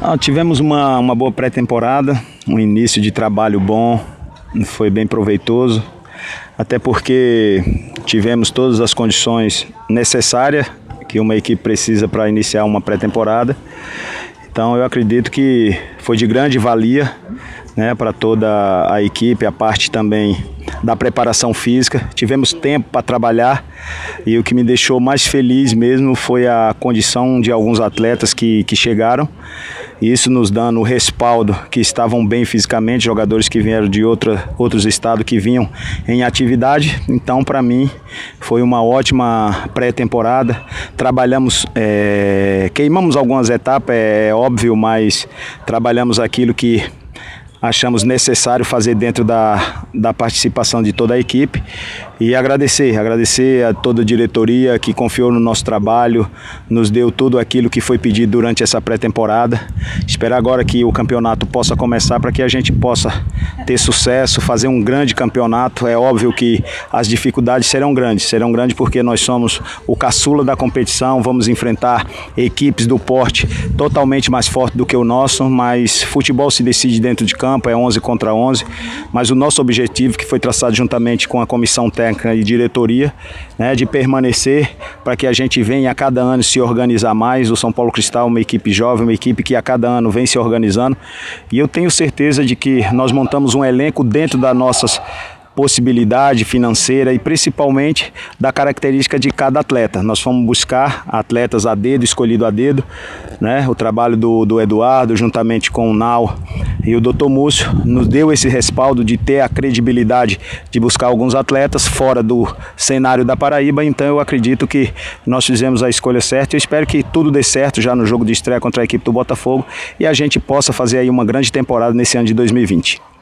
Ah, tivemos uma, uma boa pré-temporada, um início de trabalho bom, foi bem proveitoso, até porque tivemos todas as condições necessárias que uma equipe precisa para iniciar uma pré-temporada. Então eu acredito que foi de grande valia né, para toda a equipe, a parte também da preparação física. Tivemos tempo para trabalhar e o que me deixou mais feliz mesmo foi a condição de alguns atletas que, que chegaram. Isso nos dando o respaldo que estavam bem fisicamente, jogadores que vieram de outra, outros estados que vinham em atividade. Então, para mim, foi uma ótima pré-temporada. Trabalhamos, é, queimamos algumas etapas, é óbvio, mas trabalhamos aquilo que achamos necessário fazer dentro da, da participação de toda a equipe e agradecer, agradecer a toda a diretoria que confiou no nosso trabalho, nos deu tudo aquilo que foi pedido durante essa pré-temporada. Esperar agora que o campeonato possa começar para que a gente possa ter sucesso, fazer um grande campeonato. É óbvio que as dificuldades serão grandes, serão grandes porque nós somos o caçula da competição, vamos enfrentar equipes do porte totalmente mais forte do que o nosso, mas futebol se decide dentro de campo, é 11 contra 11, mas o nosso objetivo que foi traçado juntamente com a comissão técnica técnica e diretoria, né, de permanecer para que a gente venha a cada ano se organizar mais. O São Paulo Cristal é uma equipe jovem, uma equipe que a cada ano vem se organizando. E eu tenho certeza de que nós montamos um elenco dentro das nossas possibilidade financeira e principalmente da característica de cada atleta. Nós fomos buscar atletas a dedo, escolhido a dedo, né? O trabalho do, do Eduardo juntamente com o Nau e o Dr. Múcio nos deu esse respaldo de ter a credibilidade de buscar alguns atletas fora do cenário da Paraíba. Então eu acredito que nós fizemos a escolha certa. Eu espero que tudo dê certo já no jogo de estreia contra a equipe do Botafogo e a gente possa fazer aí uma grande temporada nesse ano de 2020.